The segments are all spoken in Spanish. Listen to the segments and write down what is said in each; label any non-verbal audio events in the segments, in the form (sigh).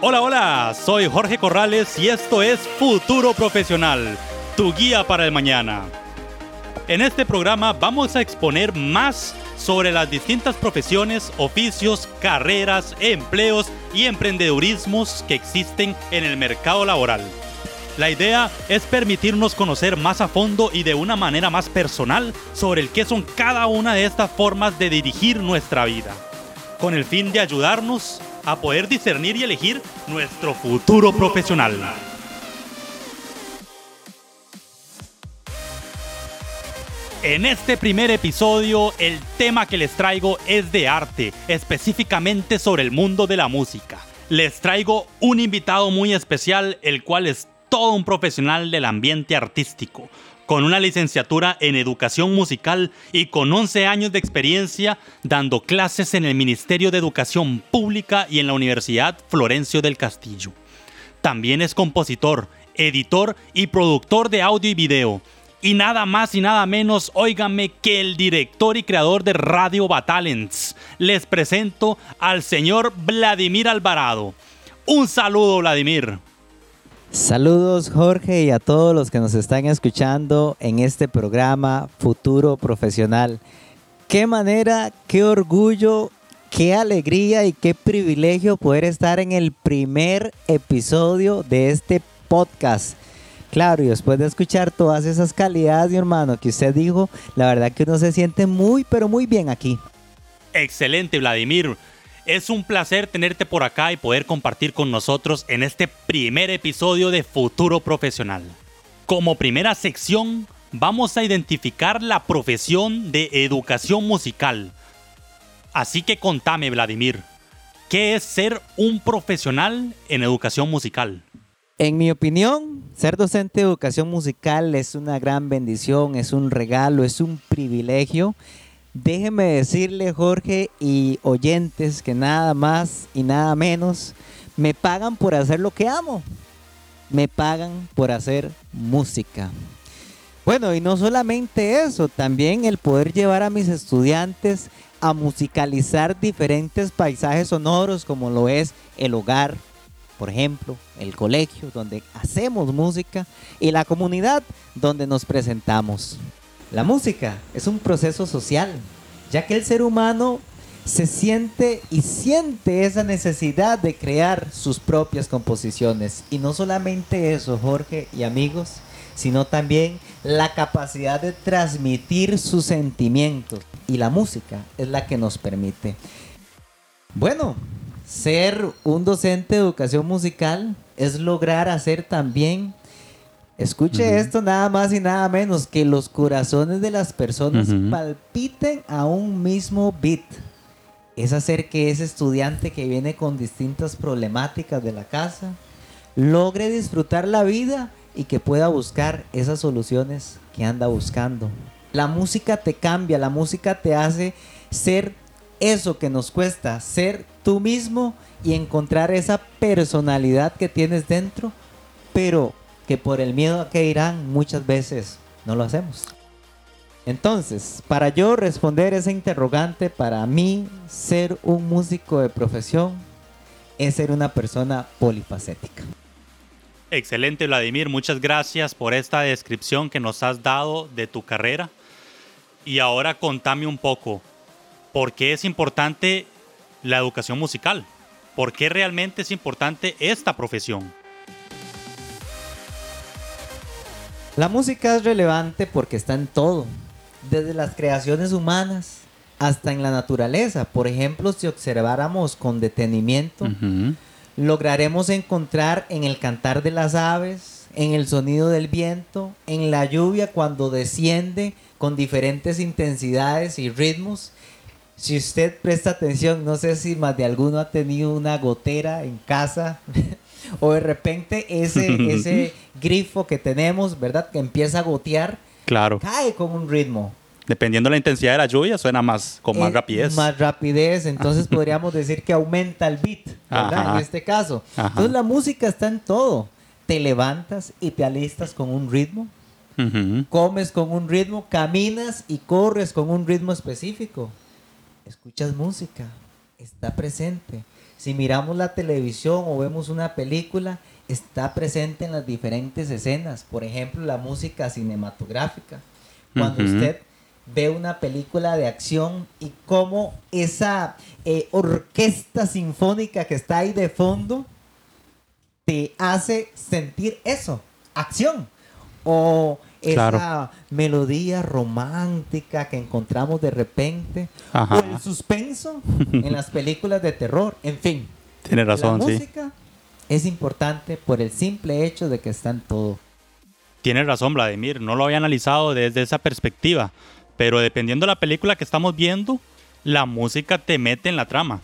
Hola, hola, soy Jorge Corrales y esto es Futuro Profesional, tu guía para el mañana. En este programa vamos a exponer más sobre las distintas profesiones, oficios, carreras, empleos y emprendedurismos que existen en el mercado laboral. La idea es permitirnos conocer más a fondo y de una manera más personal sobre el qué son cada una de estas formas de dirigir nuestra vida, con el fin de ayudarnos a poder discernir y elegir nuestro futuro profesional. En este primer episodio, el tema que les traigo es de arte, específicamente sobre el mundo de la música. Les traigo un invitado muy especial, el cual es todo un profesional del ambiente artístico, con una licenciatura en educación musical y con 11 años de experiencia dando clases en el Ministerio de Educación Pública y en la Universidad Florencio del Castillo. También es compositor, editor y productor de audio y video. Y nada más y nada menos, óigame, que el director y creador de Radio Batalents. Les presento al señor Vladimir Alvarado. Un saludo, Vladimir. Saludos Jorge y a todos los que nos están escuchando en este programa Futuro Profesional. Qué manera, qué orgullo, qué alegría y qué privilegio poder estar en el primer episodio de este podcast. Claro, y después de escuchar todas esas calidades, mi hermano, que usted dijo, la verdad que uno se siente muy, pero muy bien aquí. Excelente, Vladimir. Es un placer tenerte por acá y poder compartir con nosotros en este primer episodio de Futuro Profesional. Como primera sección, vamos a identificar la profesión de educación musical. Así que contame, Vladimir, ¿qué es ser un profesional en educación musical? En mi opinión, ser docente de educación musical es una gran bendición, es un regalo, es un privilegio Déjeme decirle, Jorge y oyentes, que nada más y nada menos me pagan por hacer lo que amo. Me pagan por hacer música. Bueno, y no solamente eso, también el poder llevar a mis estudiantes a musicalizar diferentes paisajes sonoros como lo es el hogar, por ejemplo, el colegio donde hacemos música y la comunidad donde nos presentamos. La música es un proceso social, ya que el ser humano se siente y siente esa necesidad de crear sus propias composiciones. Y no solamente eso, Jorge y amigos, sino también la capacidad de transmitir sus sentimientos. Y la música es la que nos permite. Bueno, ser un docente de educación musical es lograr hacer también Escuche esto nada más y nada menos, que los corazones de las personas palpiten a un mismo beat. Es hacer que ese estudiante que viene con distintas problemáticas de la casa logre disfrutar la vida y que pueda buscar esas soluciones que anda buscando. La música te cambia, la música te hace ser eso que nos cuesta, ser tú mismo y encontrar esa personalidad que tienes dentro, pero que por el miedo a que irán muchas veces no lo hacemos. Entonces, para yo responder ese interrogante, para mí ser un músico de profesión es ser una persona polifacética. Excelente, Vladimir. Muchas gracias por esta descripción que nos has dado de tu carrera. Y ahora contame un poco, ¿por qué es importante la educación musical? ¿Por qué realmente es importante esta profesión? La música es relevante porque está en todo, desde las creaciones humanas hasta en la naturaleza. Por ejemplo, si observáramos con detenimiento, lograremos encontrar en el cantar de las aves, en el sonido del viento, en la lluvia cuando desciende con diferentes intensidades y ritmos. Si usted presta atención, no sé si más de alguno ha tenido una gotera en casa o de repente ese, (laughs) ese grifo que tenemos, ¿verdad? Que empieza a gotear. Claro. Cae con un ritmo. Dependiendo de la intensidad de la lluvia, suena más con más eh, rapidez. Más rapidez, entonces (laughs) podríamos decir que aumenta el beat, ¿verdad? En este caso. Entonces la música está en todo. Te levantas y te alistas con un ritmo. Comes con un ritmo, caminas y corres con un ritmo específico. Escuchas música. está presente. Si miramos la televisión o vemos una película, está presente en las diferentes escenas. Por ejemplo, la música cinematográfica. Cuando usted ve una película de acción y cómo esa eh, orquesta sinfónica que está ahí de fondo te hace sentir eso, acción. O esa melodía romántica que encontramos de repente. Ajá. O el suspenso en las películas de terror. En fin, Tiene razón, la sí. música es importante por el simple hecho de que está en todo. Tienes razón, Vladimir. No lo había analizado desde esa perspectiva. Pero dependiendo de la película que estamos viendo, la música te mete en la trama.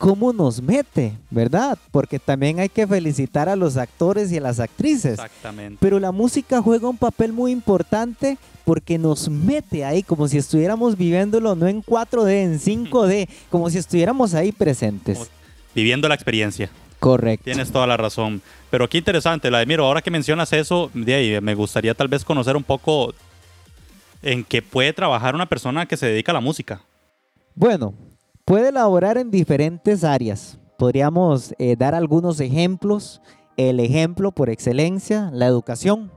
¿Cómo nos mete? ¿Verdad? Porque también hay que felicitar a los actores y a las actrices. Exactamente. Pero la música juega un papel muy importante porque nos mete ahí como si estuviéramos viviéndolo no en 4D, en 5D, como si estuviéramos ahí presentes. Viviendo la experiencia. Correcto. Tienes toda la razón. Pero qué interesante, Vladimir. Ahora que mencionas eso, de ahí, me gustaría tal vez conocer un poco en qué puede trabajar una persona que se dedica a la música. Bueno, puede elaborar en diferentes áreas. Podríamos eh, dar algunos ejemplos. El ejemplo por excelencia, la educación.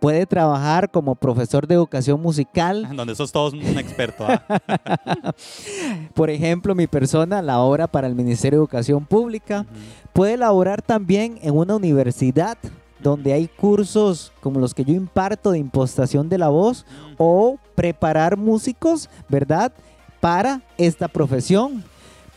Puede trabajar como profesor de educación musical. (laughs) Donde sos todos un experto. ¿ah? (laughs) Por ejemplo, mi persona, la obra para el Ministerio de Educación Pública. Puede elaborar también en una universidad donde hay cursos como los que yo imparto de impostación de la voz o preparar músicos, ¿verdad? Para esta profesión.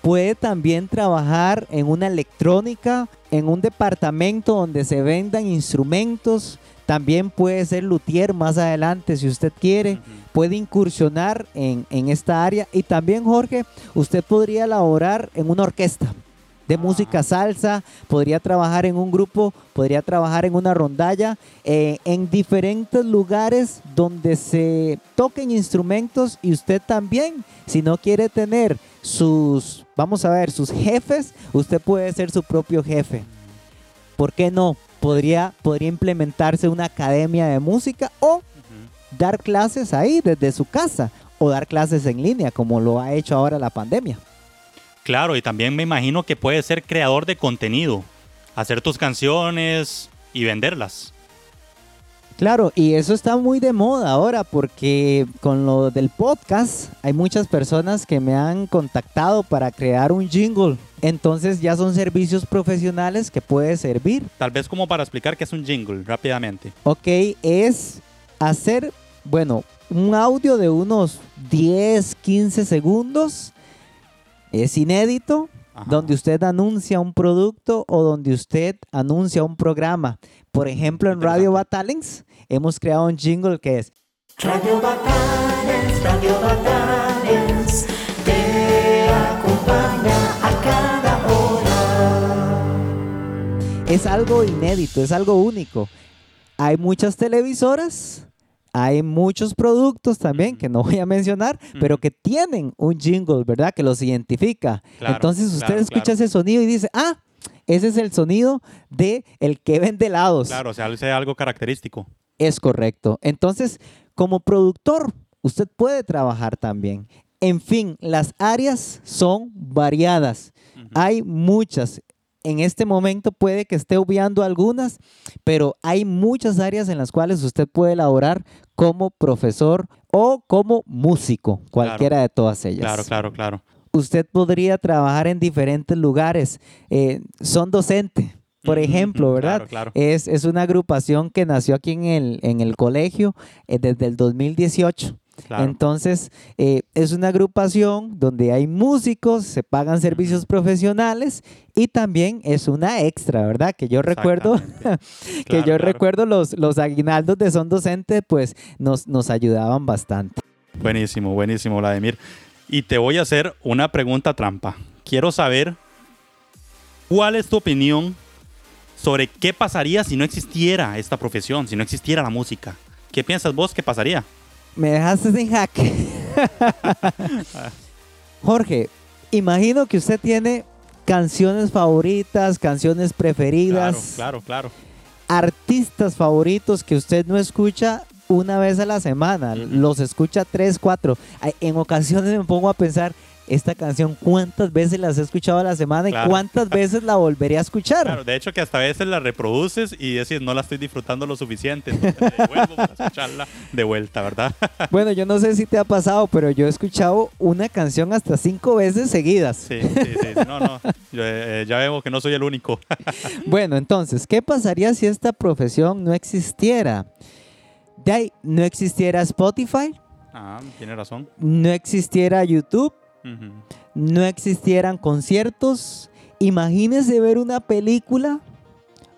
Puede también trabajar en una electrónica, en un departamento donde se vendan instrumentos. También puede ser luthier más adelante si usted quiere. Puede incursionar en, en esta área. Y también, Jorge, usted podría elaborar en una orquesta de música salsa, podría trabajar en un grupo, podría trabajar en una rondalla, eh, en diferentes lugares donde se toquen instrumentos y usted también, si no quiere tener sus, vamos a ver, sus jefes, usted puede ser su propio jefe. ¿Por qué no? Podría, podría implementarse una academia de música o dar clases ahí desde su casa o dar clases en línea como lo ha hecho ahora la pandemia. Claro, y también me imagino que puedes ser creador de contenido, hacer tus canciones y venderlas. Claro, y eso está muy de moda ahora porque con lo del podcast hay muchas personas que me han contactado para crear un jingle. Entonces ya son servicios profesionales que puede servir. Tal vez como para explicar qué es un jingle rápidamente. Ok, es hacer, bueno, un audio de unos 10, 15 segundos. Es inédito, Ajá. donde usted anuncia un producto o donde usted anuncia un programa. Por ejemplo, en Radio Batalens hemos creado un jingle que es Radio Batalens, Radio Batalens, te acompaña a cada hora. es algo inédito, es algo único. Hay muchas televisoras, hay muchos productos también que no voy a mencionar, pero que tienen un jingle, ¿verdad? Que los identifica. Claro, Entonces usted claro, escucha claro. ese sonido y dice, ah, ese es el sonido de el que vende helados. Claro, o sea, sea algo característico. Es correcto. Entonces, como productor, usted puede trabajar también. En fin, las áreas son variadas. Hay muchas. En este momento puede que esté obviando algunas, pero hay muchas áreas en las cuales usted puede elaborar como profesor o como músico, cualquiera de todas ellas. Claro, claro, claro. Usted podría trabajar en diferentes lugares. Eh, son docente, por ejemplo, ¿verdad? claro, claro. Es, es una agrupación que nació aquí en el, en el colegio eh, desde el 2018. Claro. Entonces, eh, es una agrupación donde hay músicos, se pagan servicios profesionales y también es una extra, ¿verdad? Que yo recuerdo, Exactamente. (laughs) que Claro, yo claro. recuerdo los, los aguinaldos de Son Docente, pues nos, nos ayudaban bastante. Buenísimo, buenísimo, Vladimir. Y te voy a hacer una pregunta trampa. Quiero saber cuál es tu opinión sobre qué pasaría si no existiera esta profesión, si no existiera la música. ¿Qué piensas vos que pasaría? Me dejaste sin jaque. (laughs) Jorge, imagino que usted tiene canciones favoritas, canciones preferidas, Claro, claro, claro. artistas favoritos que usted no escucha una vez a la semana, los escucha tres, cuatro. En ocasiones me pongo a pensar, esta canción cuántas veces las he escuchado a la semana y cuántas (laughs) veces la volveré a escuchar. Claro, de hecho que hasta a veces la reproduces y decís, no la estoy disfrutando lo suficiente. Entonces te devuelvo para escucharla de vuelta, ¿verdad? (laughs) Bueno, yo no sé si te ha pasado, pero yo he escuchado una canción hasta cinco veces seguidas. Sí, sí, sí. No, no. Yo, eh, ya veo que no soy el único. (laughs) Bueno, entonces, ¿qué pasaría si esta profesión no existiera? De ahí, no existiera Spotify, Ah, tiene razón. no existiera YouTube, No existieran conciertos. Imagínese ver una película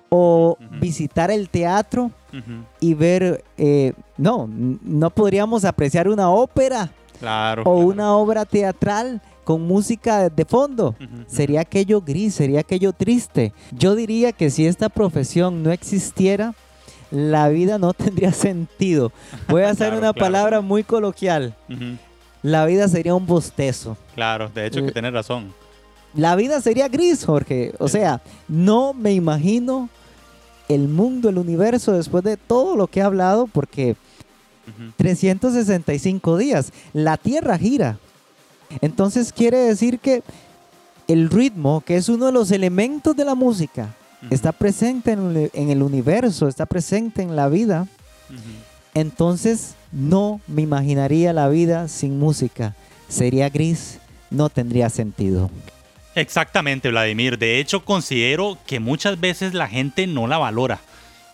o visitar el teatro y ver, eh, no, no podríamos apreciar una ópera Claro. o claro. una obra teatral con música de fondo. Sería aquello gris, sería aquello triste. Yo diría que si esta profesión no existiera, la vida no (laughs) tendría sentido. Voy a (laughs) hacer Claro, una palabra muy coloquial. La vida sería un bostezo. Claro, de hecho que Eh, tienes razón. La vida sería gris, Jorge. O sea, no me imagino el mundo, el universo después de todo lo que he hablado, porque Ujú. 365 días, la Tierra gira. Entonces quiere decir que el ritmo, que es uno de los elementos de la música, está presente en el, en el universo, está presente en la vida. Entonces no me imaginaría la vida sin música. Sería gris, no tendría sentido. Exactamente, Vladimir. De hecho, considero que muchas veces la gente no la valora.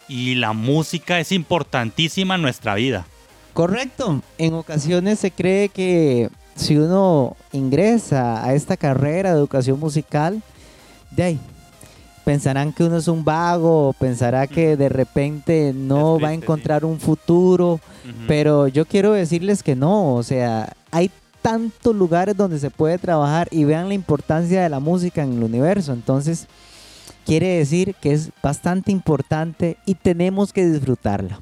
Y la música es importantísima en nuestra vida. Correcto. En ocasiones se cree que si uno ingresa a esta carrera de educación musical, de ahí pensarán que uno es un vago, pensará que de repente no va a encontrar un futuro, pero yo quiero decirles que no, o sea, hay tantos lugares donde se puede trabajar y vean la importancia de la música en el universo, entonces quiere decir que es bastante importante y tenemos que disfrutarla.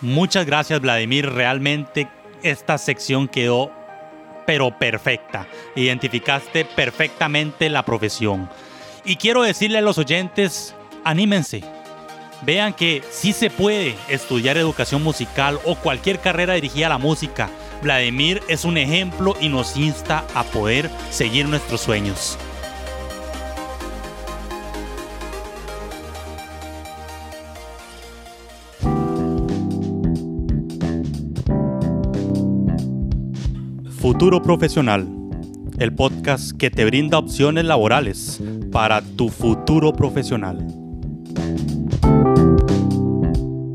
Muchas gracias, Vladimir. Realmente esta sección quedó pero perfecta. Identificaste perfectamente la profesión. Y quiero decirle a los oyentes, anímense. Vean que sí se puede estudiar educación musical o cualquier carrera dirigida a la música. Vladimir es un ejemplo y nos insta a poder seguir nuestros sueños. Futuro Profesional, el podcast que te brinda opciones laborales para tu futuro profesional.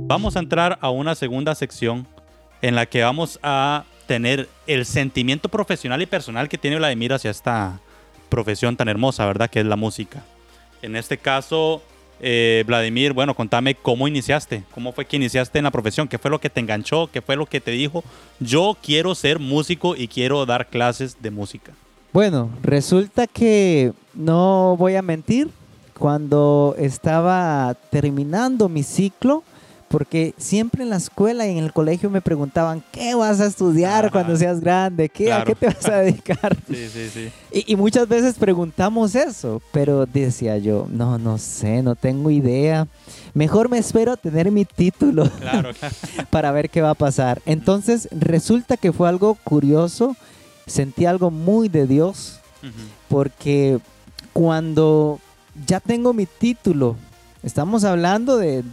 Vamos a entrar a una segunda sección en la que vamos a tener el sentimiento profesional y personal que tiene Vladimir hacia esta profesión tan hermosa, ¿verdad? Que es la música. En este caso, eh, Vladimir, bueno, contame cómo iniciaste, cómo fue que iniciaste en la profesión, qué fue lo que te enganchó, qué fue lo que te dijo, yo quiero ser músico y quiero dar clases de música. Bueno, resulta que no voy a mentir, cuando estaba terminando mi ciclo, porque siempre en la escuela y en el colegio me preguntaban, ¿qué vas a estudiar Ajá. cuando seas grande? ¿Qué, ¿A Claro. qué te vas a dedicar? (laughs) Sí, sí, sí. Y, y muchas veces preguntamos eso, pero decía yo, no, no sé, no tengo idea. Mejor me espero a tener mi título Claro, (laughs) claro. para ver qué va a pasar. Entonces resulta que fue algo curioso, sentí algo muy de Dios, porque cuando ya tengo mi título, estamos hablando de,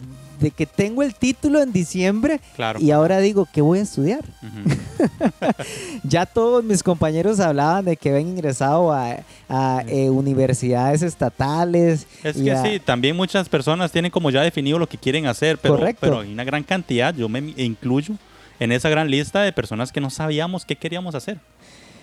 de que tengo el título en diciembre Claro. y ahora digo, ¿qué voy a estudiar? (laughs) Ya todos mis compañeros hablaban de que habían ingresado a, a, eh, universidades estatales. Es que a- sí, también muchas personas tienen como ya definido lo que quieren hacer, pero, Correcto. pero hay una gran cantidad, yo me incluyo en esa gran lista de personas que no sabíamos qué queríamos hacer.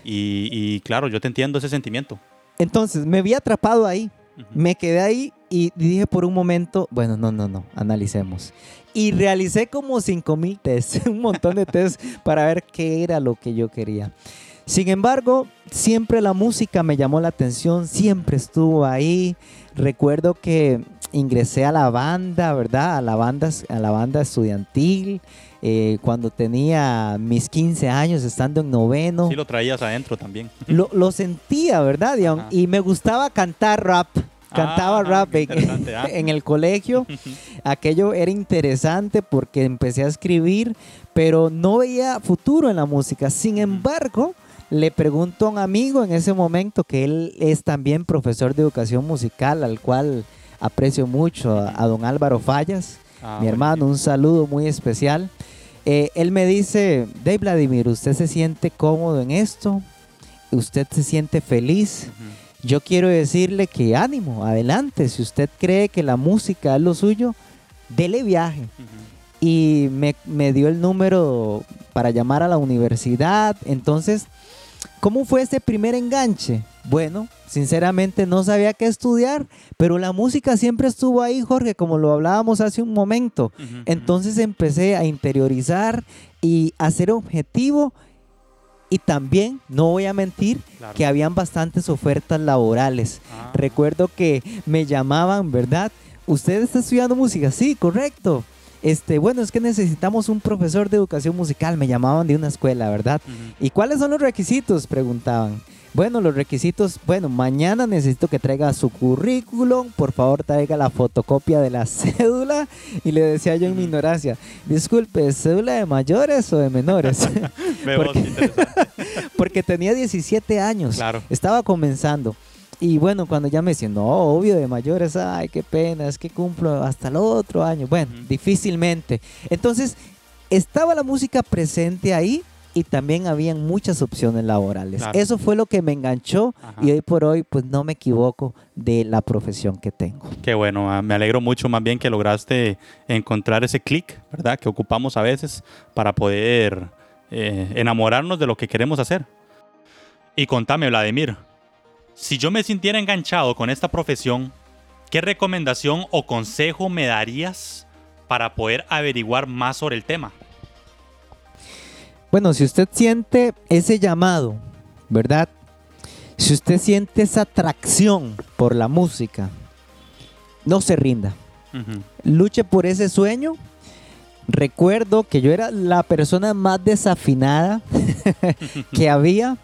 Y, y claro, yo te entiendo ese sentimiento. Entonces me vi atrapado ahí. Ujú. Me quedé ahí y dije por un momento, bueno, no, no, no, analicemos. Y realicé como 5000 tests, (laughs) un montón de tests para ver qué era lo que yo quería. Sin embargo, siempre la música me llamó la atención, siempre estuvo ahí. Recuerdo que ingresé a la banda, ¿verdad? A la banda, a la banda estudiantil eh, cuando tenía mis 15 años, estando en noveno Sí lo traías adentro también. (laughs) lo, lo sentía, ¿verdad? Ajá. y me gustaba cantar rap. Cantaba Ah, rap en, (laughs) ah. en el colegio. (laughs) Aquello era interesante porque empecé a escribir, pero no veía futuro en la música. Sin embargo, le pregunto a un amigo en ese momento que él es también profesor de educación musical, al cual aprecio mucho, a, a don Álvaro Fallas, Ah, mi hermano, un saludo muy especial. Eh, él me dice, Dave Vladimir, ¿usted se siente cómodo en esto? ¿Usted se siente feliz? Yo quiero decirle que ánimo, adelante. Si usted cree que la música es lo suyo, dele viaje. Y me, me dio el número para llamar a la universidad. Entonces, ¿cómo fue ese primer enganche? Bueno, sinceramente no sabía qué estudiar, pero la música siempre estuvo ahí, Jorge, como lo hablábamos hace un momento. Entonces empecé a interiorizar y a ser objetivo. Y también, no voy a mentir, Claro. que habían bastantes ofertas laborales. Ah. Recuerdo que me llamaban, ¿verdad? ¿Usted está estudiando música? Sí, correcto. Este, bueno, es que necesitamos un profesor de educación musical. Me llamaban de una escuela, ¿verdad? ¿Y cuáles son los requisitos? Preguntaban. Bueno, los requisitos, bueno, mañana necesito que traiga su currículum, por favor traiga la fotocopia de la (laughs) cédula. Y le decía yo en mi ignorancia, disculpe, ¿cédula de mayores o de menores? (laughs) Porque-. (laughs) Porque tenía 17 años. Claro. Estaba comenzando. Y bueno, cuando ya me decían, no, obvio, de mayores, ay, qué pena, es que cumplo hasta el otro año. Bueno, difícilmente. Entonces, estaba la música presente ahí y también habían muchas opciones laborales. Claro. Eso fue lo que me enganchó Ajá. y hoy por hoy, pues no me equivoco de la profesión que tengo. Qué bueno, ah, me alegro mucho más bien que lograste encontrar ese clic, ¿verdad? Que ocupamos a veces para poder eh, enamorarnos de lo que queremos hacer. Y contame, Vladimir, si yo me sintiera enganchado con esta profesión, ¿qué recomendación o consejo me darías para poder averiguar más sobre el tema? Bueno, si usted siente ese llamado, ¿verdad? Si usted siente esa atracción por la música, no se rinda. Luche por ese sueño. Recuerdo que yo era la persona más desafinada (laughs) que había.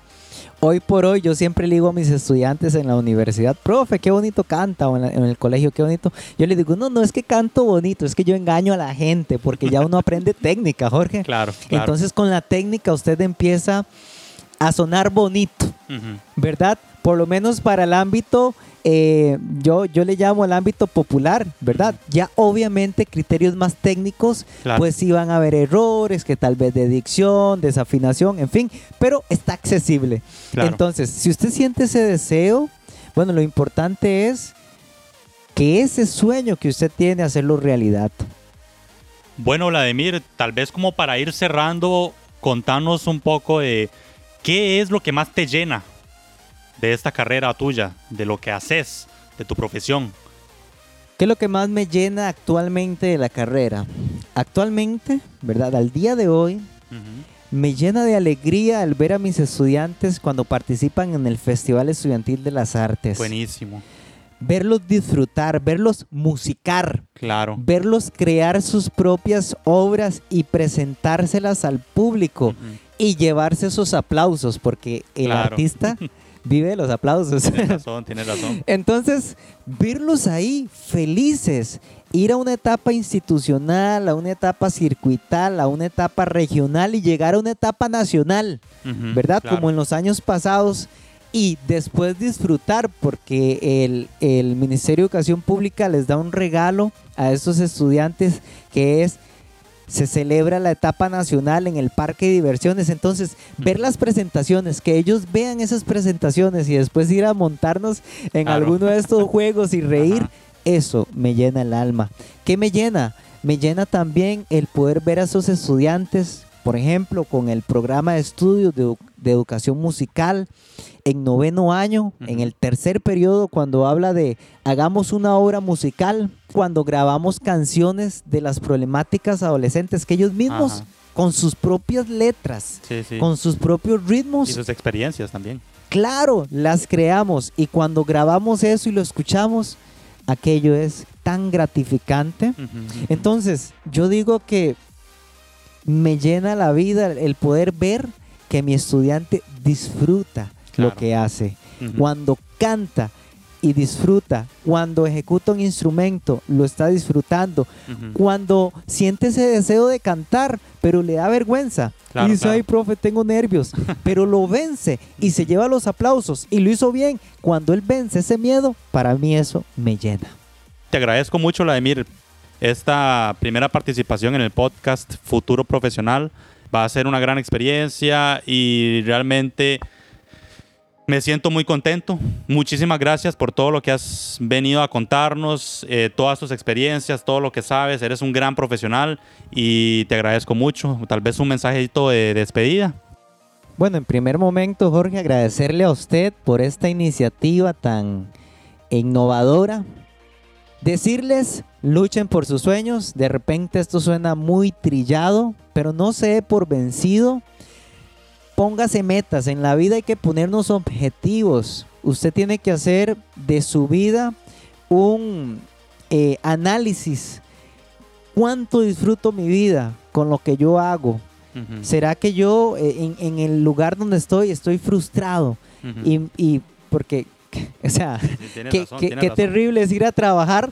Hoy por hoy yo siempre le digo a mis estudiantes en la universidad, profe, qué bonito canta, o en, la- en el colegio, qué bonito. Yo le digo, no, no es que canto bonito, es que yo engaño a la gente, porque ya uno aprende (laughs) técnica, Jorge. Claro, claro. Entonces con la técnica usted empieza a sonar bonito. ¿verdad? Por lo menos para el ámbito, eh, yo, yo le llamo el ámbito popular, ¿verdad? Ya obviamente criterios más técnicos, Claro. pues sí van a haber errores, que tal vez de dicción, desafinación, en fin, pero está accesible. Claro. Entonces, si usted siente ese deseo, bueno, lo importante es que ese sueño que usted tiene, hacerlo realidad. Bueno, Vladimir, tal vez como para ir cerrando, contanos un poco de qué es lo que más te llena de esta carrera tuya, de lo que haces, de tu profesión. ¿Qué es lo que más me llena actualmente de la carrera? Actualmente, ¿verdad? Al día de hoy. Me llena de alegría el ver a mis estudiantes cuando participan en el Festival Estudiantil de las Artes. Buenísimo. Verlos disfrutar, verlos musicar, Claro. verlos crear sus propias obras y presentárselas al público y llevarse esos aplausos, porque el Claro. artista (laughs) vive de los aplausos. Tienes (laughs) razón, tienes razón. Entonces, verlos ahí felices, ir a una etapa institucional, a una etapa circuital, a una etapa regional y llegar a una etapa nacional, ¿verdad? claro. Como en los años pasados. Y después disfrutar, porque el, el Ministerio de Educación Pública les da un regalo a estos estudiantes que es se celebra la etapa nacional en el parque de diversiones. Entonces, ver las presentaciones, que ellos vean esas presentaciones y después ir a montarnos en Claro. alguno de estos (laughs) juegos y reír, Ajá. eso me llena el alma. ¿Qué me llena? Me llena también el poder ver a esos estudiantes, por ejemplo, con el programa de estudios de, edu- de educación musical en noveno año, en el tercer periodo, cuando habla de hagamos una obra musical, cuando grabamos canciones de las problemáticas adolescentes que ellos mismos, Ajá. con sus propias letras, Sí, sí. con sus propios ritmos, Y sus experiencias también. Claro, las creamos y cuando grabamos eso y lo escuchamos, aquello es tan gratificante. Entonces, yo digo que me llena la vida el poder ver que mi estudiante disfruta Claro. lo que hace. Cuando canta, y disfruta. Cuando ejecuta un instrumento, lo está disfrutando. Cuando siente ese deseo de cantar, pero le da vergüenza. Claro, y dice, claro. ay, profe, tengo nervios. (laughs) pero lo vence y se lleva los aplausos y lo hizo bien. Cuando él vence ese miedo, para mí eso me llena. Te agradezco mucho, Vladimir, esta primera participación en el podcast Futuro Profesional. Va a ser una gran experiencia y realmente me siento muy contento. Muchísimas gracias por todo lo que has venido a contarnos, eh, todas tus experiencias, todo lo que sabes. Eres un gran profesional y te agradezco mucho. Tal vez un mensajito de despedida. Bueno, en primer momento, Jorge, agradecerle a usted por esta iniciativa tan innovadora. Decirles, luchen por sus sueños. De repente esto suena muy trillado, pero no se dé por vencido. Póngase metas. En la vida hay que ponernos objetivos. Usted tiene que hacer de su vida un eh, análisis. ¿Cuánto disfruto mi vida con lo que yo hago? ¿Será que yo eh, en, en el lugar donde estoy estoy frustrado? y porque, o sea, Sí, (laughs) qué, razón, qué- tienes qué razón. terrible es ir a trabajar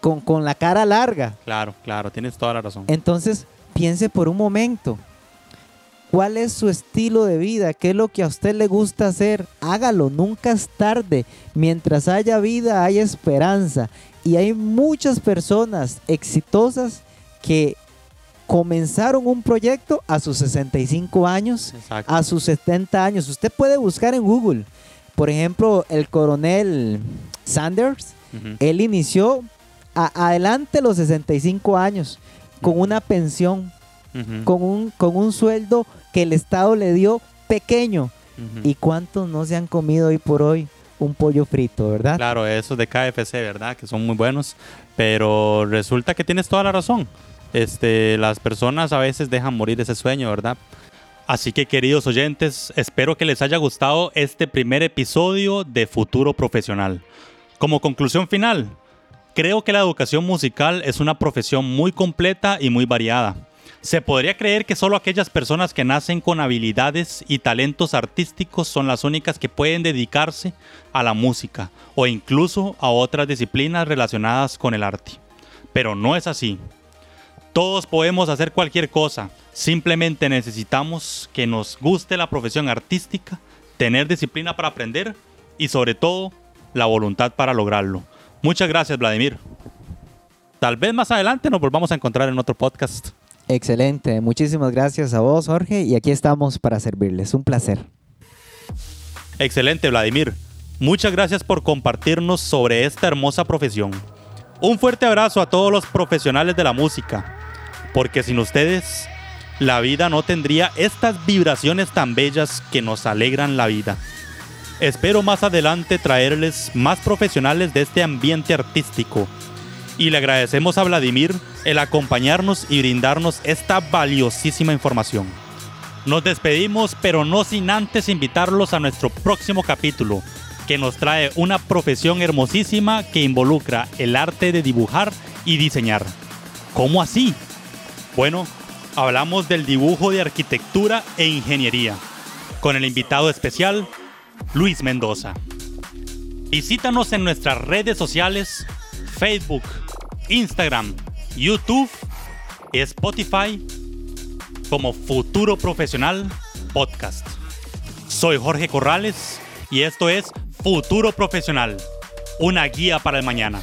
con, con la cara larga. Claro, claro, tienes toda la razón. Entonces, piense por un momento. ¿Cuál es su estilo de vida? ¿Qué es lo que a usted le gusta hacer? Hágalo, nunca es tarde. Mientras haya vida, hay esperanza. Y hay muchas personas exitosas que comenzaron un proyecto a sus 65 años, Exacto. a sus 70 años. Usted puede buscar en Google. Por ejemplo, el coronel Sanders, Ujú. él inició a- adelante los 65 años con una pensión, con un, con un sueldo que el Estado le dio pequeño. ¿Y cuántos no se han comido hoy por hoy un pollo frito, verdad? Claro, esos de KFC, ¿verdad? Que son muy buenos. Pero resulta que tienes toda la razón. Este, las personas a veces dejan morir ese sueño, ¿verdad? Así que queridos oyentes, espero que les haya gustado este primer episodio de Futuro Profesional. Como conclusión final, creo que la educación musical es una profesión muy completa y muy variada. Se podría creer que solo aquellas personas que nacen con habilidades y talentos artísticos son las únicas que pueden dedicarse a la música o incluso a otras disciplinas relacionadas con el arte. Pero no es así. Todos podemos hacer cualquier cosa, simplemente necesitamos que nos guste la profesión artística, tener disciplina para aprender y sobre todo la voluntad para lograrlo. Muchas gracias Vladimir. Tal vez más adelante nos volvamos a encontrar en otro podcast. Excelente, muchísimas gracias a vos, Jorge, y aquí estamos para servirles. Un placer. Excelente Vladimir. Muchas gracias por compartirnos sobre esta hermosa profesión. Un fuerte abrazo a todos los profesionales de la música, porque sin ustedes la vida no tendría estas vibraciones tan bellas que nos alegran la vida. Espero más adelante traerles más profesionales de este ambiente artístico y le agradecemos a Vladimir el acompañarnos y brindarnos esta valiosísima información. Nos despedimos, pero no sin antes invitarlos a nuestro próximo capítulo, que nos trae una profesión hermosísima que involucra el arte de dibujar y diseñar. ¿Cómo así? Bueno, hablamos del dibujo de arquitectura e ingeniería, con el invitado especial, Luis Mendoza. Visítanos en nuestras redes sociales, Facebook, Instagram, YouTube y Spotify como Futuro Profesional Podcast. Soy Jorge Corrales y esto es Futuro Profesional, una guía para el mañana.